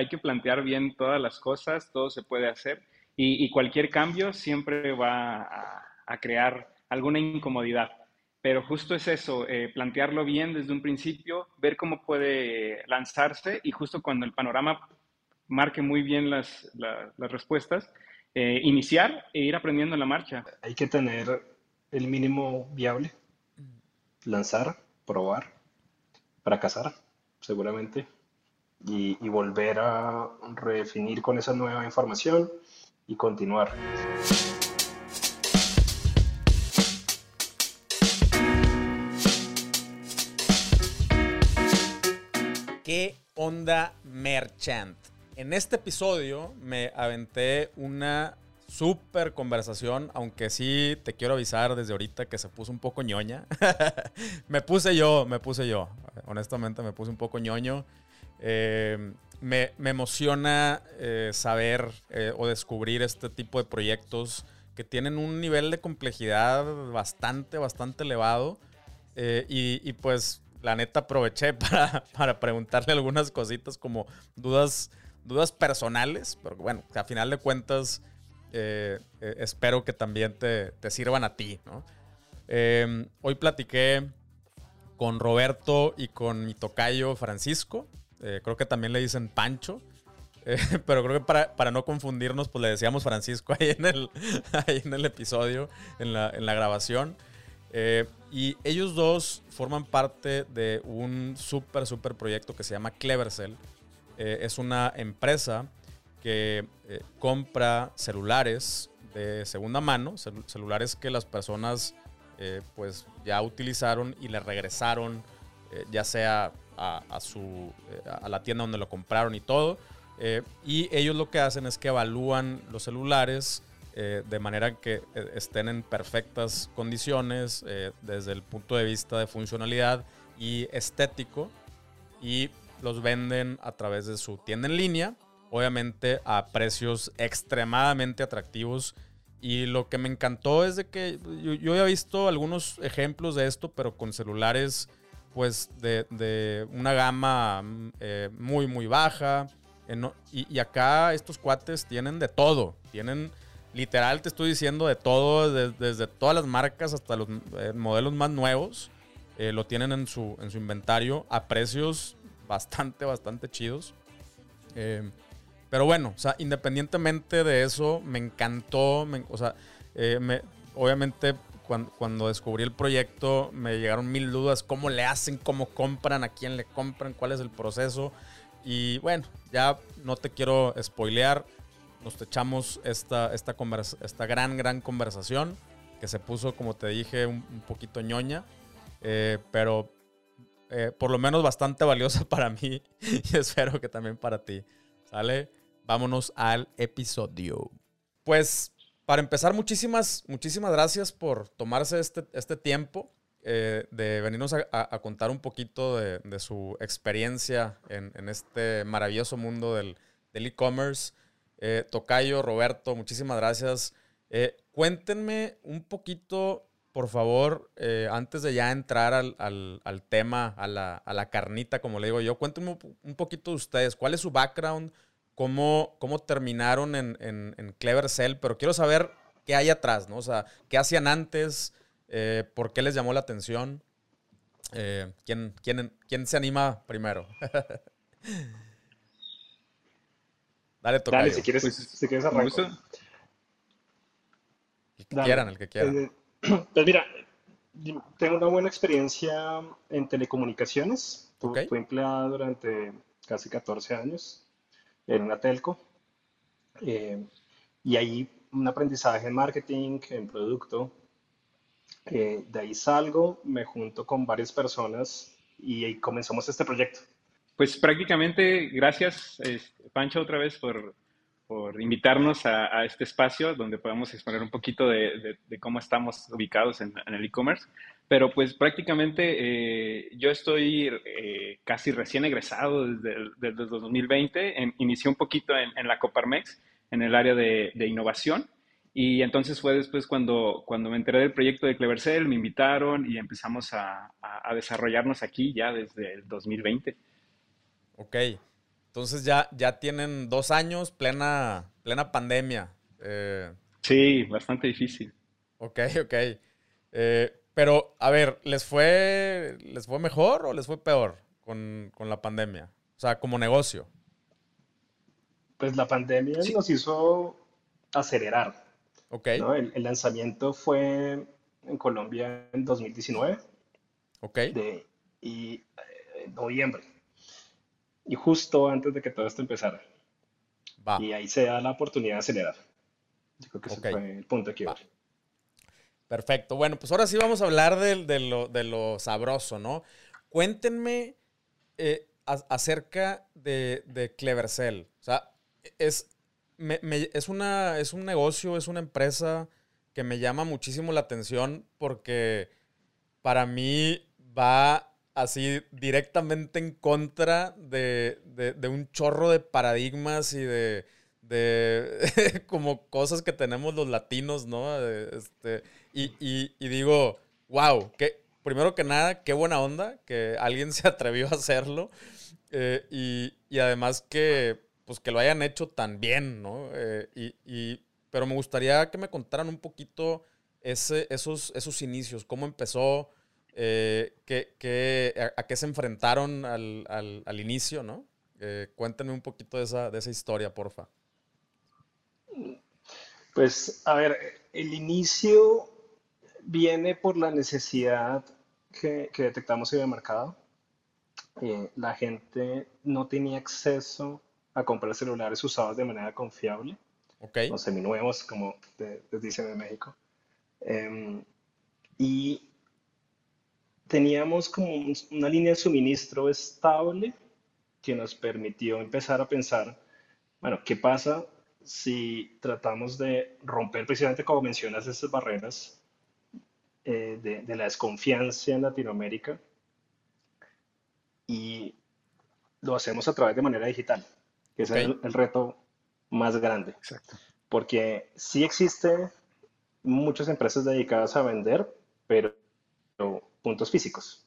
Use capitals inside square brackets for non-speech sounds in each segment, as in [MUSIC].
hay que plantear bien todas las cosas, todo se puede hacer y, cualquier cambio siempre va a, crear alguna incomodidad. Pero justo es eso, eh, plantearlo bien desde un principio, ver cómo puede lanzarse y justo cuando el panorama marque muy bien las, las respuestas, eh, iniciar e ir aprendiendo en la marcha. Hay que tener el mínimo viable, lanzar, probar, fracasar, seguramente, y, volver a redefinir con esa nueva información y continuar. ¿Qué onda Merchant? En este episodio me aventé una súper conversación, aunque sí te quiero avisar desde ahorita que se puso un poco ñoña. [LAUGHS] me puse yo, me puse yo. Honestamente me puse un poco ñoño. Eh, me, emociona eh, saber eh, o descubrir este tipo de proyectos que tienen un nivel de complejidad bastante, bastante elevado. y, pues la neta aproveché [LAUGHS] para, para preguntarle algunas cositas como dudas, dudas personales, pero bueno, a final de cuentas espero que también te, te sirvan a ti. hoy platiqué con Roberto y con mi tocayo Francisco. Eh, creo que también le dicen Pancho. Eh, [LAUGHS] pero creo que para, no confundirnos, pues le decíamos Francisco [LAUGHS] ahí en el, en el episodio, en la, grabación. Eh, y ellos dos forman parte de un súper, súper proyecto que se llama Clevercell. es una empresa que compra celulares de segunda mano, celulares que las personas pues ya utilizaron y le regresaron, ya sea a, su, eh, a la tienda donde lo compraron y todo. Eh, y ellos lo que hacen es que evalúan los celulares eh, de manera que estén en perfectas condiciones desde el punto de vista de funcionalidad y estético y los venden a través de su tienda en línea, obviamente a precios extremadamente atractivos. Y lo que me encantó es de que yo, yo había visto algunos ejemplos de esto, pero con celulares pues de, una gama eh, muy, muy baja. y, acá estos cuates tienen de todo. Tienen, literal, te estoy diciendo, de todo, desde todas las marcas hasta los eh, modelos más nuevos. Eh, lo tienen en su, en su inventario a precios bastante, bastante chidos. pero bueno, o sea, independientemente de eso, me encantó. o sea, me, obviamente cuando, descubrí el proyecto me llegaron mil dudas, cómo le hacen, cómo compran, a quién le compran, cuál es el proceso. Y bueno, ya no te quiero spoilear, nos echamos esta, esta, esta gran, gran conversación que se puso, como te dije, un, poquito ñoña, eh, pero eh, por lo menos bastante valiosa [LAUGHS] para mí y espero que también para ti. ¿Sale? Vámonos al episodio. Pues para empezar, muchísimas, muchísimas gracias por tomarse este, este tiempo eh, de venirnos a, contar un poquito de, su experiencia en, este maravilloso mundo del e-commerce. Eh, Tocayo, Roberto, muchísimas gracias. Eh, cuéntenme un poquito, por favor, antes de ya entrar al, tema, a la, a la, carnita, como le digo yo, cuéntenme un poquito de ustedes. ¿Cuál es su background? Cómo, cómo terminaron en, en, Clever Cell, pero quiero saber qué hay atrás, ¿no? O sea, qué hacían antes, eh, por qué les llamó la atención. Eh, ¿quién, quién, quién, se anima primero? [LAUGHS] Dale, toca. Dale, si quieres, pues, si quieres arrancar. El que quieran, el que quieran. Eh, [CLEARS THROAT] pues mira, tengo una buena experiencia en telecomunicaciones. Fui empleado durante casi 14 años en una telco. Eh, y ahí un aprendizaje en marketing, en producto. Eh, de ahí salgo, me junto con varias personas y ahí comenzamos este proyecto. Pues prácticamente gracias, Pancho, otra vez por, por invitarnos a, este espacio donde podemos exponer un poquito de, cómo estamos ubicados en, en el e-commerce. Pero pues prácticamente eh, yo estoy eh, casi recién egresado desde, el 2020. inicié un poquito en, la Coparmex, en el área de, innovación. Y entonces fue después cuando, cuando me enteré del proyecto de Clevercell, me invitaron y empezamos a, desarrollarnos aquí ya desde el 2020. Ok. Entonces ya, ya tienen dos años, plena, plena pandemia. Eh. sí, bastante difícil. Ok, ok. Eh, pero, a ver, ¿les fue, ¿les fue mejor o les fue peor con, la pandemia? O sea, como negocio. Pues la pandemia nos hizo acelerar. Ok. El, el, lanzamiento fue en Colombia en 2019. Ok. De, y eh, noviembre. Y justo antes de que todo esto empezara. Va. Y ahí se da la oportunidad de acelerar. Yo creo que ese fue el punto aquí. Perfecto. Bueno, pues ahora sí vamos a hablar de, lo, sabroso, ¿no? Cuéntenme eh, acerca de, de Clevercell. O sea, es, es, una, es un negocio, es una empresa que me llama muchísimo la atención porque para mí va así directamente en contra de, un chorro de paradigmas y de, [LAUGHS] como cosas que tenemos los latinos, ¿no? Este, y, digo, wow, que, primero que nada, qué buena onda que alguien [LAUGHS] se atrevió a hacerlo eh, y, además que, pues, que lo hayan hecho tan bien, ¿no? Eh, y, pero me gustaría que me contaran un poquito ese, esos, esos inicios, cómo empezó, eh, a, qué se enfrentaron al, inicio, ¿no? Cuéntenme un poquito de esa, de esa historia, porfa. Pues, a ver, el inicio viene por la necesidad que, detectamos en el mercado. Eh, la gente no tenía acceso a comprar celulares usados de manera confiable, okay. o seminuevos, como les dicen en México. Em, y teníamos como una línea de suministro estable que nos permitió empezar a pensar, bueno, ¿qué pasa si tratamos de romper precisamente, como mencionas, esas barreras eh, de, la desconfianza en Latinoamérica y lo hacemos a través de manera digital, que es el, reto más grande. Exacto. Porque sí existe muchas empresas dedicadas a vender, pero puntos físicos.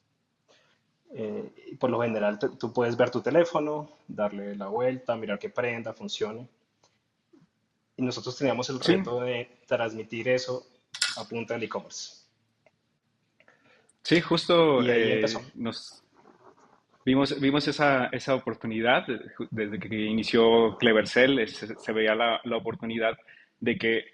Eh, por lo general, tú puedes ver tu teléfono, darle la vuelta, mirar que prenda, funcione. Y nosotros teníamos el reto de transmitir eso a punta del e-commerce. Sí, justo eh, nos vimos, vimos esa, esa, oportunidad desde que inició Clevercell, se, se veía la, la oportunidad de que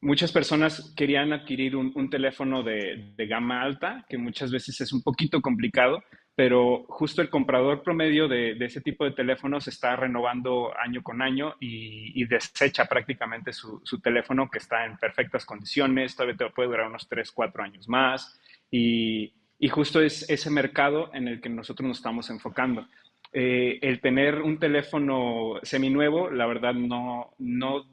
muchas personas querían adquirir un, teléfono de, gama alta, que muchas veces es un poquito complicado, pero justo el comprador promedio de, ese tipo de teléfonos está renovando año con año y, desecha prácticamente su, teléfono que está en perfectas condiciones, todavía te puede durar unos 3, 4 años más y, justo es ese mercado en el que nosotros nos estamos enfocando. Eh, el tener un teléfono seminuevo, la verdad, no, no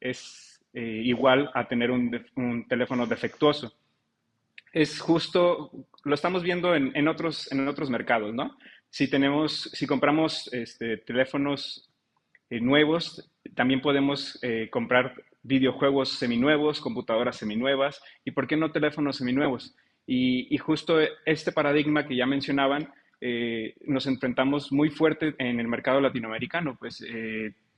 es eh, igual a tener un, teléfono defectuoso. Es justo, lo estamos viendo en, otros, en otros mercados, ¿no? Si, tenemos, si compramos este, teléfonos eh, nuevos, también podemos eh, comprar videojuegos seminuevos, computadoras seminuevas y, ¿por qué no teléfonos seminuevos? Y, y justo este paradigma que ya mencionaban, nos enfrentamos muy fuerte en el mercado latinoamericano, pues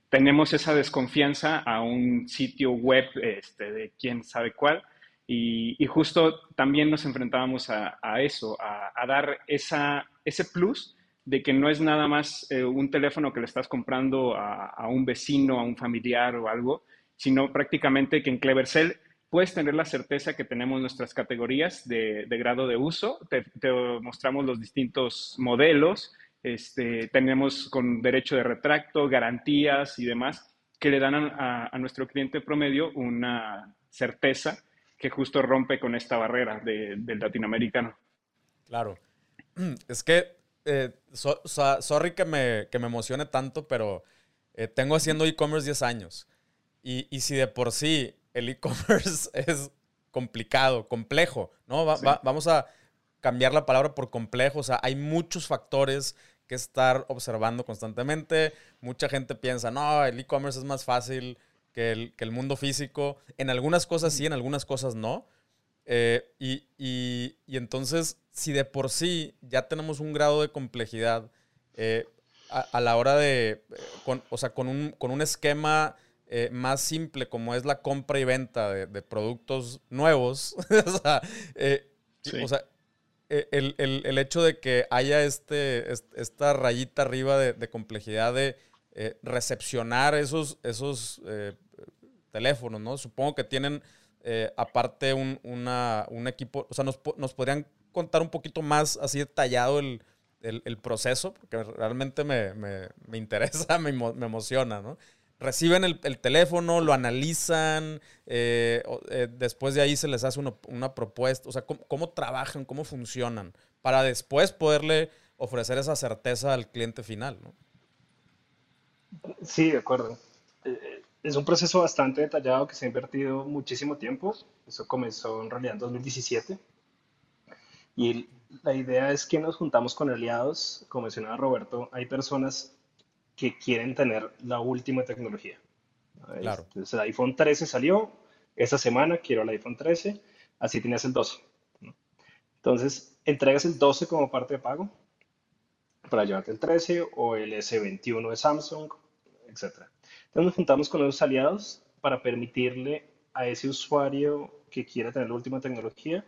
tenemos esa desconfianza a un sitio web este, de quién sabe cuál. Y, justo también nos enfrentábamos a, eso, a, dar esa, ese plus de que no es nada más eh, un teléfono que le estás comprando a, un vecino, a un familiar o algo, sino prácticamente que en Clevercell puedes tener la certeza que tenemos nuestras categorías de, grado de uso, te, mostramos los distintos modelos, este, tenemos con derecho de retracto, garantías y demás que le dan a, nuestro cliente promedio una certeza que justo rompe con esta barrera del latinoamericano. Claro. [CLEARS THROAT] Es que, eh, sorry que me, que me emocione tanto, pero eh, tengo haciendo e-commerce 10 años. Y, y, si de por sí el e-commerce [LAUGHS] es complicado, complejo, ¿no? vamos a cambiar la palabra por complejo. O sea, hay muchos factores que estar observando constantemente. Mucha gente piensa, no, el e-commerce es más fácil que el, que el, mundo físico. En algunas cosas sí, en algunas cosas no. Eh, y, y, y, entonces, si de por sí ya tenemos un grado de complejidad, eh, a, la hora de, con, o sea, con un, con un esquema eh, más simple como es la compra y venta de, productos nuevos, [LAUGHS] o sea, eh, eh, el, hecho de que haya este, esta rayita arriba de, complejidad de recepcionar esos, esos teléfonos, ¿no? Supongo que tienen aparte un, un, equipo, o sea, nos, nos, podrían contar un poquito más así detallado el, proceso, porque realmente me, me interesa, [LAUGHS] me, me emociona, ¿no? Reciben el, teléfono, lo analizan, eh, eh, después de ahí se les hace una, propuesta, o sea, ¿cómo, trabajan, cómo funcionan, para después poderle ofrecer esa certeza al cliente final, ¿no? Sí, de acuerdo. Eh, es un proceso bastante detallado que se ha invertido muchísimo tiempo. Eso comenzó en realidad en 2017. Y la idea es que nos juntamos con aliados. Como mencionaba Roberto, hay personas que quieren tener la última tecnología. Claro. Entonces, el iPhone 13 salió, esta semana quiero el iPhone 13, así tenías el 12. Entonces, entregas el 12 como parte de pago para llevarte el 13 o el S21 de Samsung, etc. Entonces, nos juntamos con los aliados para permitirle a ese usuario que quiera tener la última tecnología,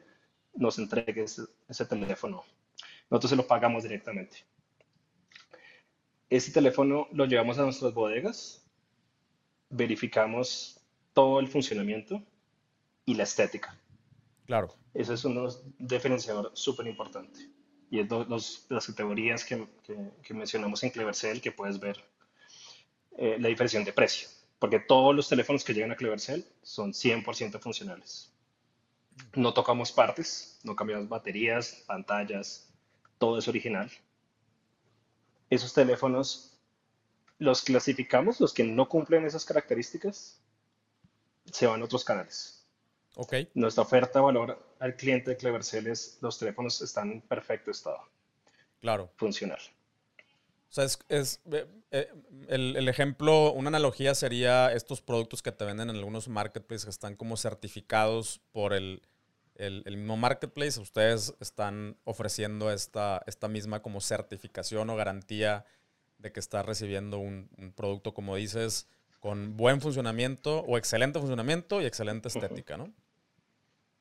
nos entregue ese, ese teléfono. Nosotros se lo pagamos directamente. Ese teléfono lo llevamos a nuestras bodegas, verificamos todo el funcionamiento y la estética. Claro. Ese es un diferenciador súper importante. Y es dos las categorías que, que, mencionamos en Clevercell que puedes ver eh, la diferencia de precio. Porque todos los teléfonos que llegan a Clevercell son 100% funcionales. No tocamos partes, no cambiamos baterías, pantallas, todo es original esos teléfonos los clasificamos, los que no cumplen esas características, se van a otros canales. Ok. Nuestra oferta valor al cliente de Clevercell es los teléfonos están en perfecto estado. Claro. Funcional. O sea, es, eh, eh, el, el, ejemplo, una analogía sería estos productos que te venden en algunos marketplaces que están como certificados por el, el, mismo marketplace, ustedes están ofreciendo esta, esta misma como certificación o garantía de que está recibiendo un, producto, como dices, con buen funcionamiento o excelente funcionamiento y excelente estética, ¿no?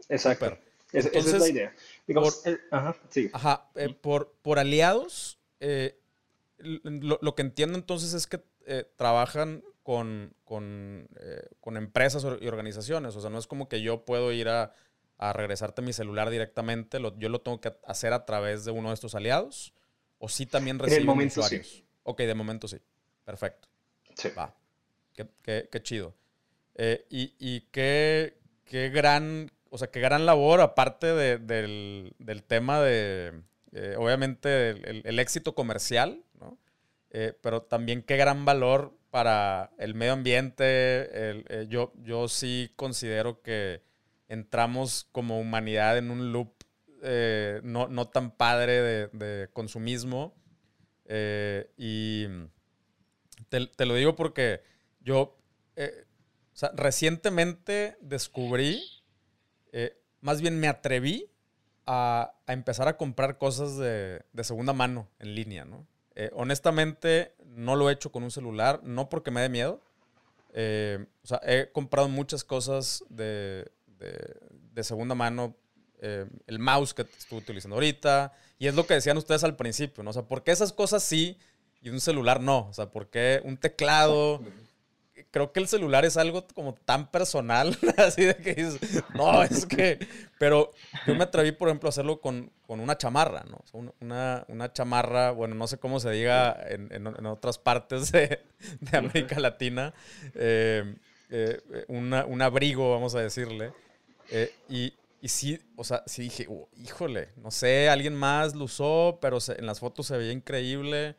Exacto. esa es la idea. Digamos, por, ajá, sí. Ajá, eh, por, por, aliados, eh, lo, que entiendo entonces es que eh, trabajan con, con, con empresas y organizaciones. O sea, no es como que yo puedo ir a a regresarte mi celular directamente, yo lo tengo que hacer a través de uno de estos aliados, o sí también reciben usuarios. Sí. Ok, de momento sí. Perfecto. Sí. Va. Qué, chido. Eh, y, qué, qué, gran, o sea, qué gran labor, aparte del, tema de, eh, obviamente, el, éxito comercial, ¿no? Eh, pero también qué gran valor para el medio ambiente. yo, yo sí considero que entramos como humanidad en un loop eh, no, tan padre de, consumismo. Eh, y te, lo digo porque yo eh, recientemente descubrí, más bien me atreví a, empezar a comprar cosas de, segunda mano en línea. honestamente, no lo he hecho con un celular, no porque me dé miedo. o sea, he comprado muchas cosas de, de, segunda mano eh, el mouse que estuve utilizando ahorita. Y es lo que decían ustedes al principio, ¿no? O sea, ¿por qué esas cosas sí y un celular no? O sea, ¿por qué un teclado? Creo que el celular es algo como tan personal, [LAUGHS] así de que dices, no, es que... Pero yo me atreví, por ejemplo, a hacerlo con, una chamarra, ¿no? una, una, chamarra, bueno, no sé cómo se diga en, otras partes de, América Latina, eh, eh, un abrigo, vamos a decirle. Eh, y, y sí, o sea, sí dije, oh, híjole, no sé, alguien más lo usó, pero en las fotos se veía increíble.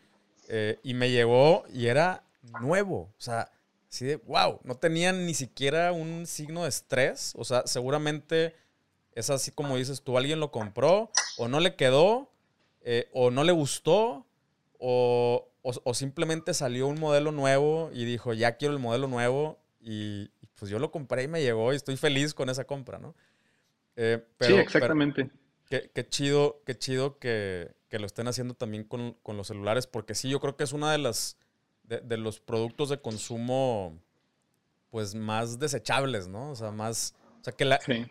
Eh, y me llegó y era nuevo. O sea, así de, wow, no tenían ni siquiera un signo de estrés. O sea, seguramente es así como dices tú, alguien lo compró o no le quedó eh, o no le gustó o, o, simplemente salió un modelo nuevo y dijo, ya quiero el modelo nuevo y, pues yo lo compré y me llegó y estoy feliz con esa compra, ¿no? Eh, sí, exactamente. Qué, chido, qué chido que, lo estén haciendo también con, los celulares, porque sí, yo creo que es una de las de, los productos de consumo pues más desechables, ¿no? O sea, más. O sea, que, la, que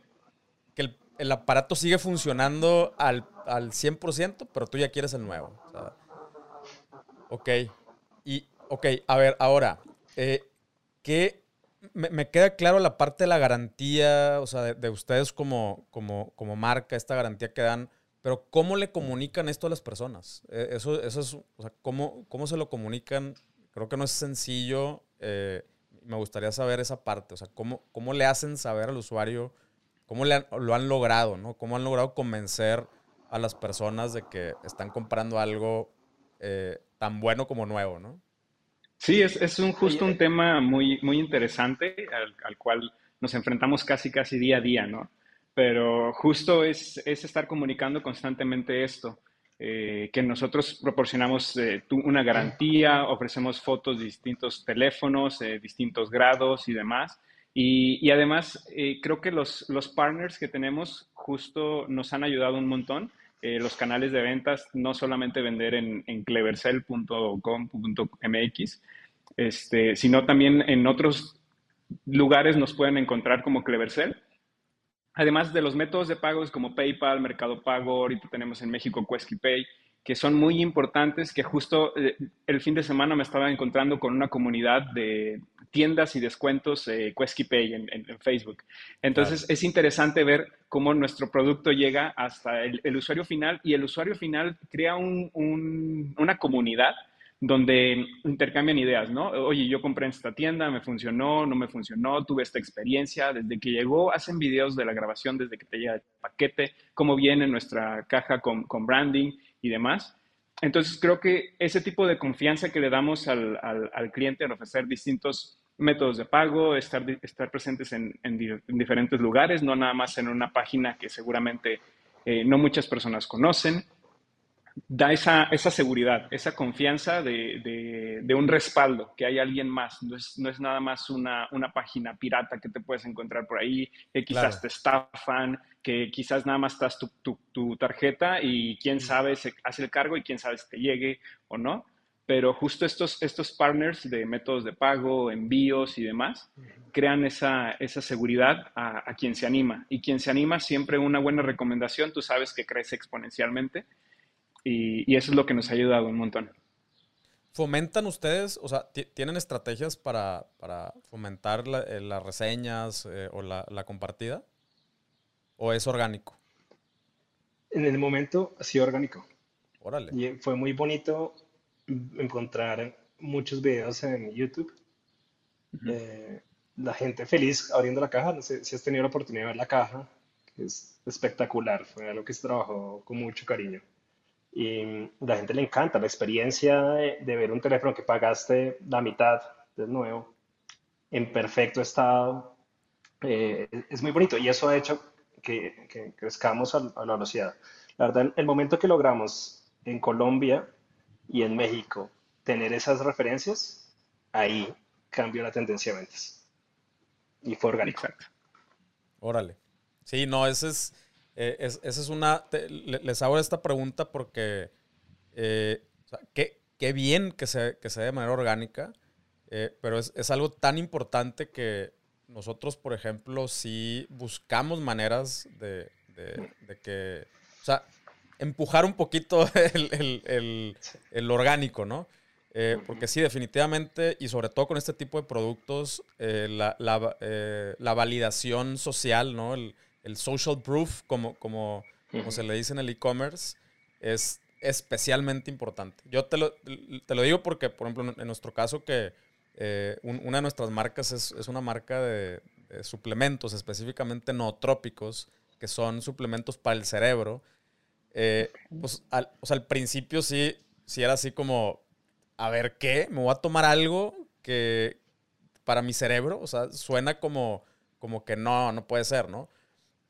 el, aparato sigue funcionando al, al 100%, pero tú ya quieres el nuevo. O sea, ok. Y, ok, a ver, ahora, eh, ¿qué me, queda claro la parte de la garantía, o sea, de, ustedes como, como, como, marca, esta garantía que dan, pero ¿cómo le comunican esto a las personas? Eh, eso, eso es, o sea, ¿cómo, ¿cómo se lo comunican? Creo que no es sencillo. Eh, me gustaría saber esa parte, o sea, ¿cómo, cómo le hacen saber al usuario, cómo le lo han logrado, ¿no? ¿Cómo han logrado convencer a las personas de que están comprando algo eh, tan bueno como nuevo, ¿no? Sí, es, es un, justo un tema muy, muy interesante al, cual nos enfrentamos casi, casi día a día, ¿no? Pero justo es, es estar comunicando constantemente esto, eh, que nosotros proporcionamos eh, una garantía, ofrecemos fotos de distintos teléfonos, distintos grados y demás. Y, y además, eh, creo que los, los partners que tenemos justo nos han ayudado un montón. Los canales de ventas, no solamente vender en, en este, sino también en otros lugares nos pueden encontrar como Clevercell. Además de los métodos de pagos como PayPal, Mercado Pago, ahorita tenemos en México Pay, que son muy importantes, que justo eh, el fin de semana me estaba encontrando con una comunidad de tiendas y descuentos eh, Pay en, en, Facebook. Entonces es interesante ver cómo nuestro producto llega hasta el, usuario final y el usuario final crea una comunidad donde intercambian ideas, ¿no? Oye, yo compré en esta tienda, me funcionó, no me funcionó, tuve esta experiencia, desde que llegó, hacen videos de la grabación, desde que te llega el paquete, cómo viene nuestra caja con, branding y demás. Entonces, creo que ese tipo de confianza que le damos al, cliente al ofrecer distintos métodos de pago, estar, estar presentes en, diferentes lugares, no nada más en una página que seguramente eh, no muchas personas conocen, da esa, esa seguridad, esa confianza de, de, un respaldo, que hay alguien más. No es, no es nada más una, una, página pirata que te puedes encontrar por ahí, que quizás te estafan, que quizás nada más estás tu, tu, tu, tarjeta y quién sabe se hace el cargo y quién sabe si te llegue o no. Pero justo estos, estos partners de métodos de pago, envíos y demás, crean esa, esa seguridad a, a quien se anima. Y quien se anima, siempre una buena recomendación, tú sabes que crece exponencialmente y, eso es lo que nos ha ayudado un montón. ¿Fomentan ustedes, o sea, tienen estrategias para, fomentar eh, las reseñas eh, o la, compartida? ¿O es orgánico? En el momento sido orgánico. Órale. Y fue muy bonito encontrar muchos videos en YouTube. Eh, la gente feliz abriendo la caja. No sé si has tenido la oportunidad de ver la caja, es espectacular. Fue algo que se trabajó con mucho cariño. Y la gente le encanta la experiencia de, ver un teléfono que pagaste la mitad de nuevo, en perfecto estado. Eh, es muy bonito y eso ha hecho que, que crezcamos a, la velocidad. La verdad, el momento que logramos en Colombia y en México tener esas referencias, ahí cambió la tendencia de ventas. Y fue orgánico. Órale. Sí, no, ese es eh, esa es una. les hago esta pregunta porque. Eh, qué, bien que se, que sea de manera orgánica, eh, pero es, algo tan importante que nosotros, por ejemplo, sí buscamos maneras de, que. O sea, empujar un poquito [LAUGHS] el, orgánico, ¿no? porque sí, definitivamente, y sobre todo con este tipo de productos, la, la, validación social, ¿no? El, el social proof, como, como, como se le dice en el e-commerce, es especialmente importante. Yo te lo, te lo, digo porque, por ejemplo, en nuestro caso, que eh, una de nuestras marcas es, es una marca de, suplementos, específicamente nootrópicos, que son suplementos para el cerebro. Eh, pues, al, o sea, al principio sí, sí era así como, a ver, ¿qué? ¿Me voy a tomar algo que para mi cerebro? O sea, suena como, como que no, no puede ser, ¿no?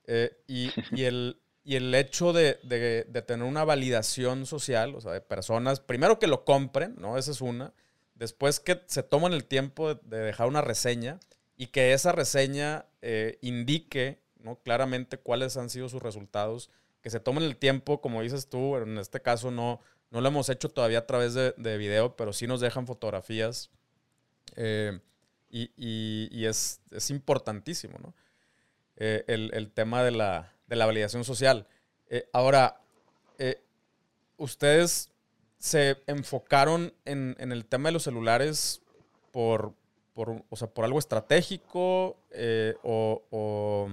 Eh, y, [LAUGHS] y, el, y el hecho de, de, de, tener una validación social, o sea, de personas, primero que lo compren, ¿no? Esa es una. Después que se toman el tiempo de, dejar una reseña y que esa reseña eh, indique ¿no? claramente cuáles han sido sus resultados que se tomen el tiempo, como dices tú, en este caso no, no lo hemos hecho todavía a través de, video, pero sí nos dejan fotografías. Eh, y, es, importantísimo, ¿no? Eh, el, tema de la, validación social. Eh, ahora, ustedes se enfocaron en, el tema de los celulares por, por, por algo estratégico o, o,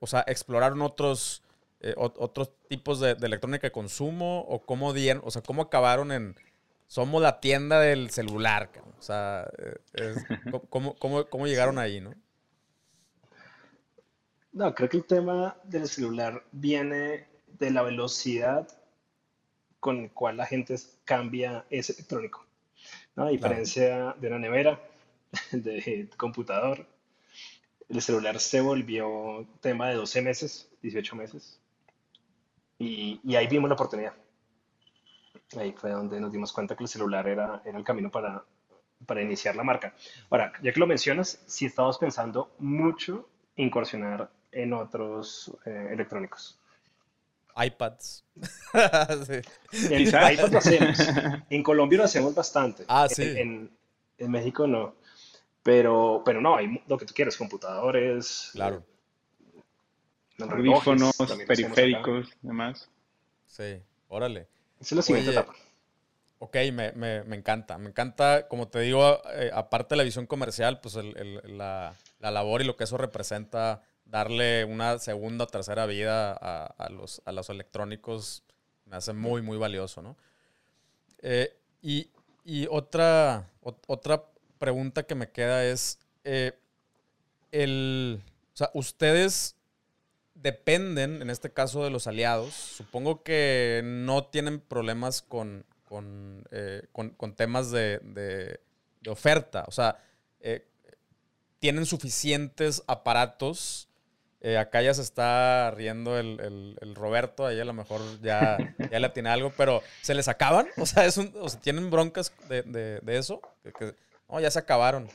o sea, exploraron otros eh, otros tipos de, electrónica de consumo o cómo dieron, o sea, cómo acabaron en somos la tienda del celular, o sea, eh, [LAUGHS] ¿cómo, llegaron ahí, no? No, creo que el tema del celular viene de la velocidad con la cual la gente cambia ese electrónico. A diferencia de una nevera, [LAUGHS] de computador, el celular se volvió tema de 12 meses, 18 meses. Y, ahí vimos la oportunidad. Ahí fue donde nos dimos cuenta que el celular era, era el camino para, para iniciar la marca. Ahora, ya que lo mencionas, sí estamos pensando mucho incursionar en otros eh, electrónicos. iPads. [LAUGHS] En iPads lo hacemos. [LAUGHS] En Colombia lo hacemos bastante. Ah, sí. En, en, México no. Pero, pero no, hay lo que tú quieres, computadores. Claro audífonos, periféricos, demás. Sí, órale. Esa es la siguiente etapa. Ok, me, encanta. Me encanta, como te digo, eh, aparte de la visión comercial, pues la, labor y lo que eso representa, darle una segunda o tercera vida a, los, a los electrónicos, me hace muy, muy valioso, ¿no? Eh, y, otra, otra pregunta que me queda es, eh, el, o sea, ustedes dependen, en este caso, de los aliados. Supongo que no tienen problemas con, con, eh, temas de, oferta. O sea, tienen suficientes aparatos. Eh, acá ya se está riendo el, Roberto, ahí a lo mejor ya, [LAUGHS] ya le tiene algo, pero ¿se les acaban? O sea, es ¿tienen broncas de, eso? no, ya se acabaron.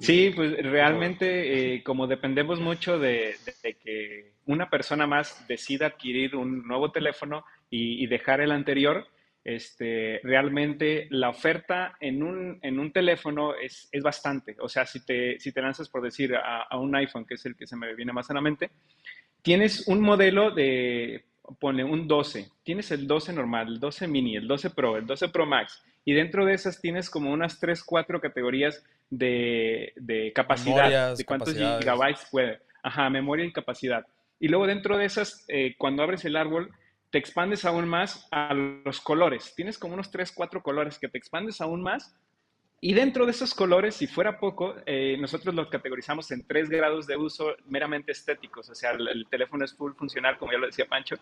Sí, pues realmente eh, como dependemos mucho de, que una persona más decida adquirir un nuevo teléfono y, dejar el anterior, este, realmente la oferta en un, en un teléfono es, es, bastante. O sea, si te, si te lanzas por decir a, un iPhone, que es el que se me viene más a la mente, tienes un modelo de, pone un 12, tienes el 12 normal, el 12 mini, el 12 Pro, el 12 Pro Max, y dentro de esas tienes como unas 3, 4 categorías de, capacidad, de cuántos gigabytes puede. Ajá, memoria y capacidad. Y luego dentro de esas, eh, cuando abres el árbol, te expandes aún más a los colores. Tienes como unos 3, 4 colores que te expandes aún más. Y dentro de esos colores, si fuera poco, eh, nosotros los categorizamos en tres grados de uso meramente estéticos. O sea, el, teléfono es full funcional, como ya lo decía Pancho,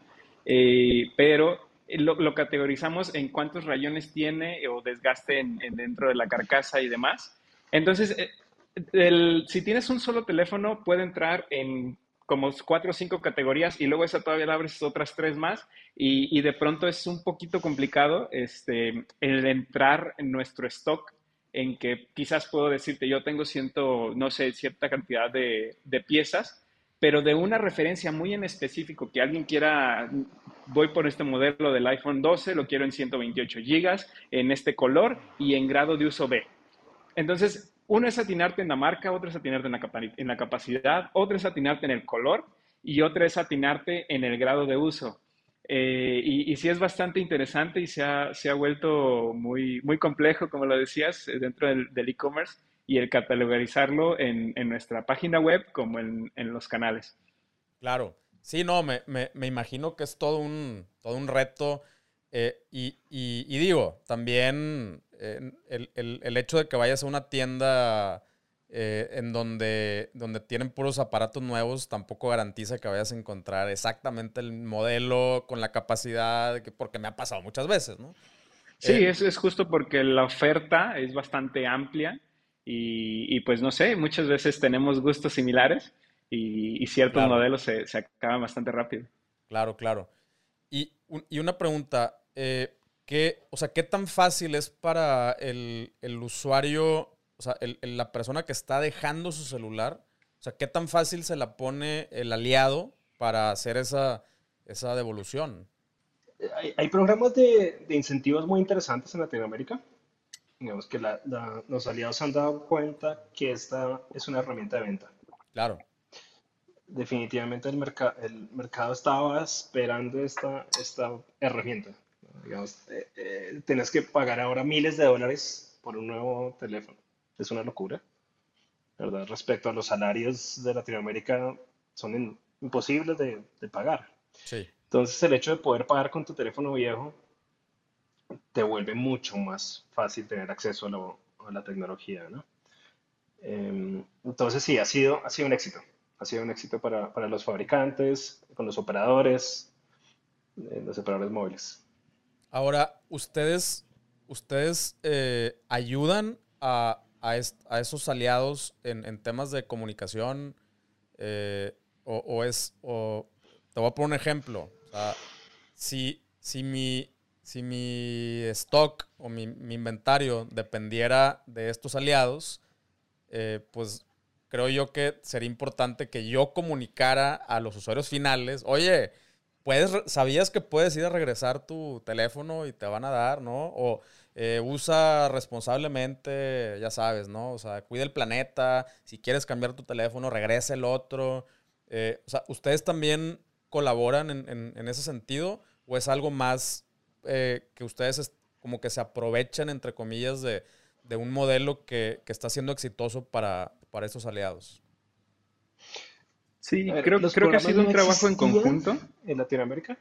eh, pero lo, categorizamos en cuántos rayones tiene o desgaste en, dentro de la carcasa y demás. Entonces, eh, si tienes un solo teléfono, puede entrar en como cuatro o cinco categorías y luego esa todavía la abres otras tres más y, de pronto es un poquito complicado este, el entrar en nuestro stock en que quizás puedo decirte yo tengo ciento, no sé, cierta cantidad de, de piezas, pero de una referencia muy en específico que alguien quiera, voy por este modelo del iPhone 12, lo quiero en 128 gigas, en este color y en grado de uso B. Entonces, uno es atinarte en la marca, otro es atinarte en la, capacidad, otro es atinarte en el color y otro es atinarte en el grado de uso. Eh, y, sí es bastante interesante y se ha, se ha vuelto muy, muy complejo, como lo decías, dentro del e-commerce y el catalogarizarlo en, en nuestra página web como en, en, los canales. Claro, sí, no, me, me, imagino que es todo un, todo un reto. Eh, y, y, digo, también el, el, el, hecho de que vayas a una tienda eh, en donde, donde tienen puros aparatos nuevos tampoco garantiza que vayas a encontrar exactamente el modelo con la capacidad, porque me ha pasado muchas veces, ¿no? Sí, eh, eso es justo porque la oferta es bastante amplia y, pues no sé, muchas veces tenemos gustos similares y, ciertos modelos se, se, acaban bastante rápido. Claro, claro. Y, y una pregunta, eh, ¿qué, o sea, ¿qué tan fácil es para el, el usuario, o sea, el, la persona que está dejando su celular, o sea, qué tan fácil se la pone el aliado para hacer esa, esa devolución? Hay, programas de, incentivos muy interesantes en Latinoamérica. Digamos que los aliados han dado cuenta que esta es una herramienta de venta. Claro. Definitivamente el, el mercado estaba esperando esta, esta herramienta. Digamos, eh, eh, tienes que pagar ahora miles de dólares por un nuevo teléfono. Es una locura. ¿verdad? Respecto a los salarios de Latinoamérica, son imposibles de, de pagar. Sí. Entonces, el hecho de poder pagar con tu teléfono viejo te vuelve mucho más fácil tener acceso a, la tecnología, ¿no? Em, entonces, sí, ha sido, ha sido un éxito. Ha sido un éxito para, para los fabricantes, con los operadores, eh, los operadores móviles. Ahora, ¿ustedes, ustedes eh, ayudan a, a, esos aliados en, temas de comunicación? Eh, o, o, es, o, te voy a poner un ejemplo si, si, mi, si mi stock o mi, inventario dependiera de estos aliados, eh, pues creo yo que sería importante que yo comunicara a los usuarios finales, oye, puedes, ¿sabías que puedes ir a regresar tu teléfono y te van a dar, no? O eh, usa responsablemente, ya sabes, ¿no? O sea, cuida el planeta, si quieres cambiar tu teléfono, regresa el otro. Eh, o sea, ustedes también colaboran en, ese sentido o es algo más eh, que ustedes como que se aprovechan, entre comillas, de, un modelo que, está siendo exitoso para, para estos aliados? Sí, creo, creo que ha sido un trabajo en conjunto. En Latinoamérica.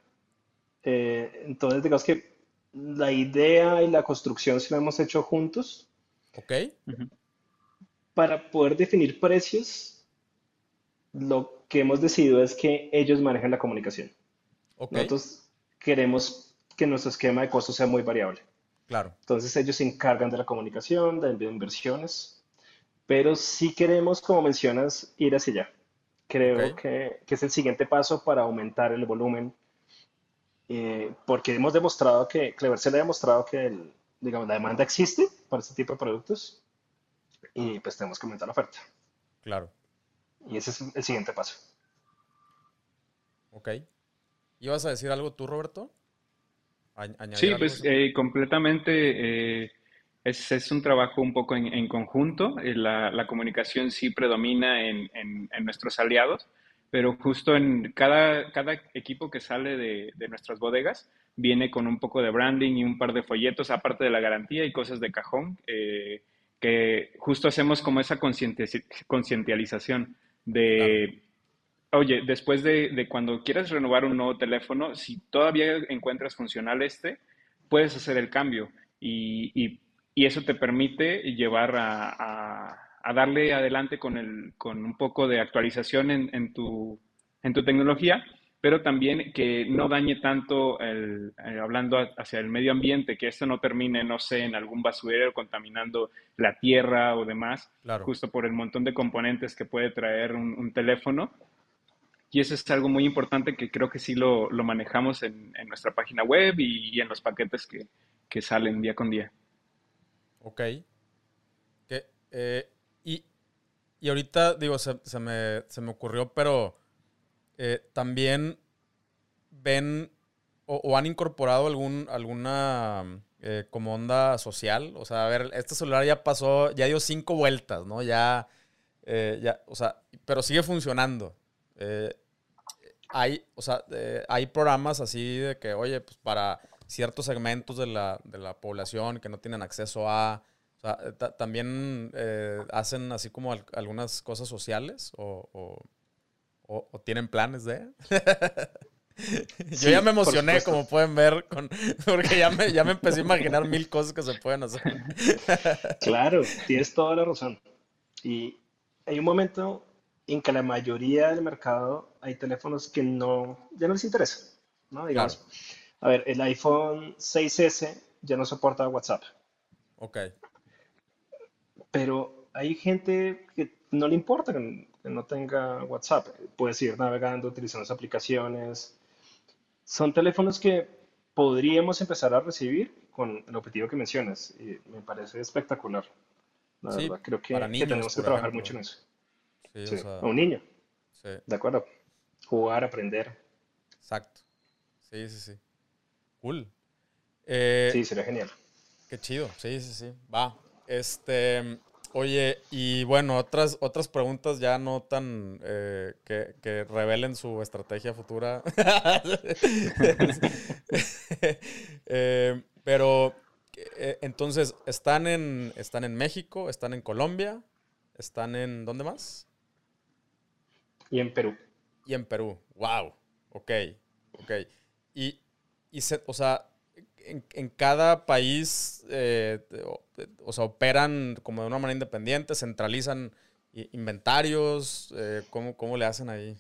Eh, entonces, digamos que la idea y la construcción se la hemos hecho juntos. Ok. Para poder definir precios, lo que hemos decidido es que ellos manejen la comunicación. Nosotros queremos que nuestro esquema de costos sea muy variable. Claro. Entonces ellos se encargan de la comunicación, de inversiones, pero sí queremos, como mencionas, ir hacia allá. Creo que, que, es el siguiente paso para aumentar el volumen, eh, porque hemos demostrado que, Clevercell ha demostrado que el, digamos, la demanda existe para este tipo de productos y pues tenemos que aumentar la oferta. Claro. Y ese es el siguiente paso. Ok. ¿Ibas a decir algo tú, Roberto? sí, pues eh, completamente. Eh, es, un trabajo un poco en, conjunto. Eh, la, comunicación sí predomina en, nuestros aliados, pero justo en cada, cada equipo que sale de, de, nuestras bodegas viene con un poco de branding y un par de folletos, aparte de la garantía y cosas de cajón, que justo hacemos como esa concientización de, oye, después de, cuando quieras renovar un nuevo teléfono, si todavía encuentras funcional este, puedes hacer el cambio y, eso te permite llevar a, darle adelante con, el, con un poco de actualización en, tu, en tu tecnología pero también que no dañe tanto, el, eh, hablando hacia el medio ambiente, que esto no termine, no sé, en algún basurero contaminando la tierra o demás, justo por el montón de componentes que puede traer un, teléfono. Y eso es algo muy importante que creo que sí lo, lo manejamos en, en, nuestra página web y, en los paquetes que, que, salen día con día. Ok. Eh, y, y ahorita, digo, se, se, me, se me ocurrió, pero eh, también ven o, han incorporado algún, alguna eh, como onda social. O sea, a ver, este celular ya pasó, ya dio cinco vueltas, ¿no? Ya, eh, ya o sea, pero sigue funcionando. hay, o sea, hay programas así de que, oye, pues para ciertos segmentos de la, de la población que no tienen acceso a... O sea, también hacen así como algunas cosas sociales o o, tienen planes de. [LAUGHS] Yo ya me emocioné, como pueden ver, con, [LAUGHS] porque ya me, ya me empecé a imaginar mil cosas que se pueden hacer. [LAUGHS] Claro, tienes toda la razón. Y hay un momento en que la mayoría del mercado hay teléfonos que no, ya no les interesa, ¿no? Digamos, a ver, el iPhone 6S ya no soporta WhatsApp. Ok. Pero hay gente que no le importa no tenga WhatsApp. Puedes ir navegando, utilizando las aplicaciones. Son teléfonos que podríamos empezar a recibir con el objetivo que mencionas. Y me parece espectacular. La verdad, creo que, tenemos que trabajar mucho en eso. Sí, a un niño. De acuerdo. jugar, aprender. Exacto. Sí, sí, sí. Cool. Eh, sí, sería genial. Qué chido. Sí, sí, sí. Va. Este, oye, y bueno, otras, otras preguntas ya no tan eh, que, revelen su estrategia futura. [LAUGHS] Eh, pero entonces, ¿están en, ¿están en México? ¿Están en Colombia? ¿Están en dónde más? Y en Perú. Y en Perú. Wow. Ok. Ok. Y, o sea, en, cada país, eh, o, sea, operan como de una manera independiente, centralizan inventarios. Eh, ¿cómo, le hacen ahí?